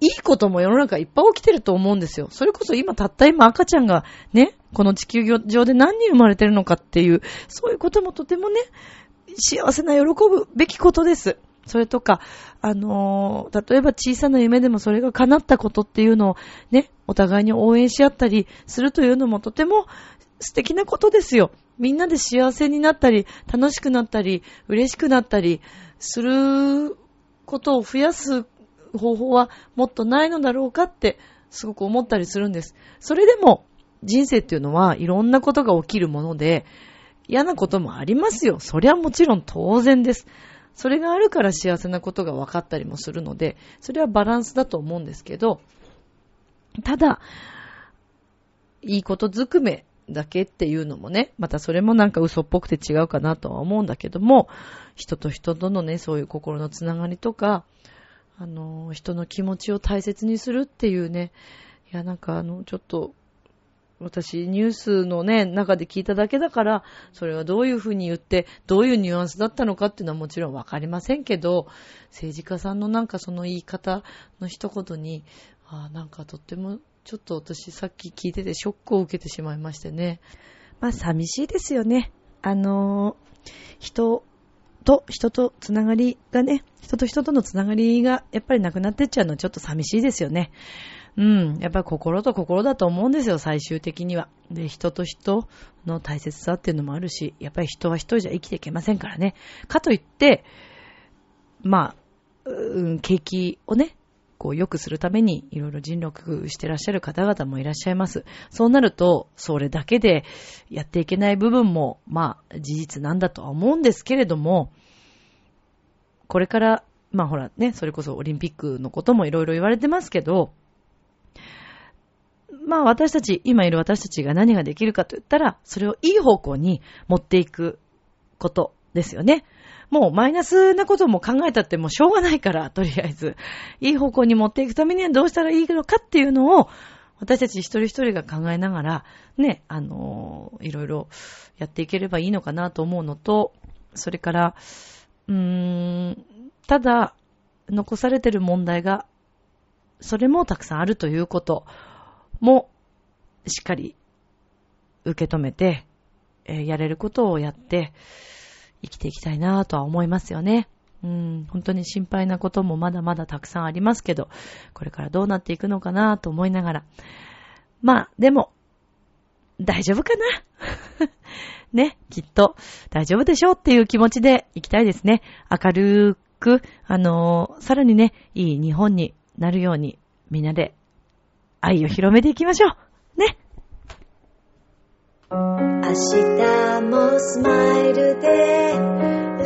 いいことも世の中いっぱい起きてると思うんですよ。それこそ今たった今赤ちゃんがね、この地球上で何人生まれてるのかっていう、そういうこともとてもね、幸せな喜ぶべきことです。それとか、あのー、例えば小さな夢でもそれが叶ったことっていうのをね、お互いに応援し合ったりするというのもとても素敵なことですよ。みんなで幸せになったり、楽しくなったり、嬉しくなったりすることを増やす方法はもっとないのだろうかってすごく思ったりするんです。それでも人生っていうのはいろんなことが起きるもので嫌なこともありますよ。そりゃもちろん当然です。それがあるから幸せなことが分かったりもするので、それはバランスだと思うんですけど、ただ、いいことずくめだけっていうのもね、またそれもなんか嘘っぽくて違うかなとは思うんだけども、人と人とのね、そういう心のつながりとか、あの、人の気持ちを大切にするっていうね、いや、なんかあの、ちょっと、私、ニュースのね、中で聞いただけだから、それはどういうふうに言って、どういうニュアンスだったのかっていうのはもちろんわかりませんけど、政治家さんのなんかその言い方の一言に、あなんかとっても、ちょっと私さっき聞いててショックを受けてしまいましてね。まあ寂しいですよね。あの人と人とつながりがね、人と人とのつながりがやっぱりなくなってっちゃうのはちょっと寂しいですよね。うん。やっぱり心と心だと思うんですよ、最終的には。で、人と人の大切さっていうのもあるし、やっぱり人は人じゃ生きていけませんからね。かといって、まあ、うん、景気をね、こう良くするためにいろいろ尽力してらっしゃる方々もいらっしゃいます。そうなると、それだけでやっていけない部分も、まあ事実なんだとは思うんですけれども、これから、まあほらね、それこそオリンピックのこともいろいろ言われてますけど、まあ私たち、今いる私たちが何ができるかと言ったら、それをいい方向に持っていくことですよね。もうマイナスなことも考えたってもうしょうがないから、とりあえず。*laughs* いい方向に持っていくためにはどうしたらいいのかっていうのを、私たち一人一人が考えながら、ね、あのー、いろいろやっていければいいのかなと思うのと、それから、うーん、ただ、残されてる問題が、それもたくさんあるということも、しっかり受け止めて、えー、やれることをやって、生きていきたいなとは思いますよね。うん、本当に心配なこともまだまだたくさんありますけど、これからどうなっていくのかなと思いながら。まあ、でも、大丈夫かな？*laughs* ね、きっと大丈夫でしょうっていう気持ちでいきたいですね。明るく、あのー、さらにね、いい日本になるようにみんなで愛を広めていきましょう。ね。明日もスマイルで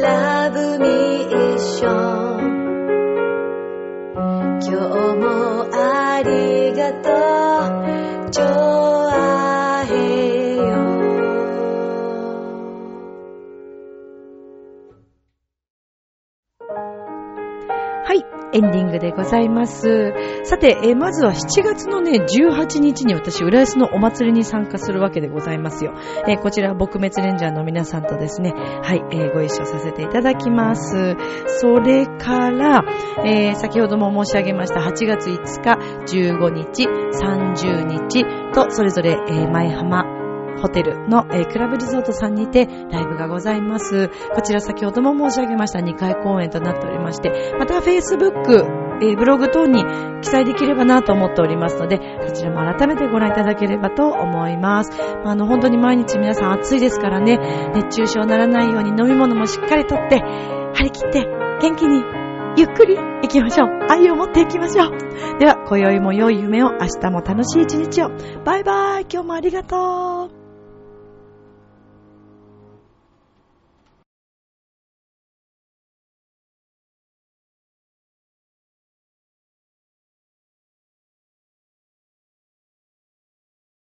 ラブミッション。今日もありがとう。エンディングでございます。さて、えー、まずは7月のね、18日に私、浦安のお祭りに参加するわけでございますよ。えー、こちら、撲滅レンジャーの皆さんとですね、はい、えー、ご一緒させていただきます。それから、え先ほども申し上げました8月5日、15日、30日と、それぞれ、え前浜、ホテルの、えー、クラブリゾートさんにてライブがございます。こちら先ほども申し上げました2回公演となっておりまして、また Facebook、えー、ブログ等に記載できればなと思っておりますので、こちらも改めてご覧いただければと思います。あの、本当に毎日皆さん暑いですからね、熱中症にならないように飲み物もしっかりとって、張り切って元気にゆっくり行きましょう。愛を持っていきましょう。では、今宵も良い夢を、明日も楽しい一日を。バイバイ。今日もありがとう。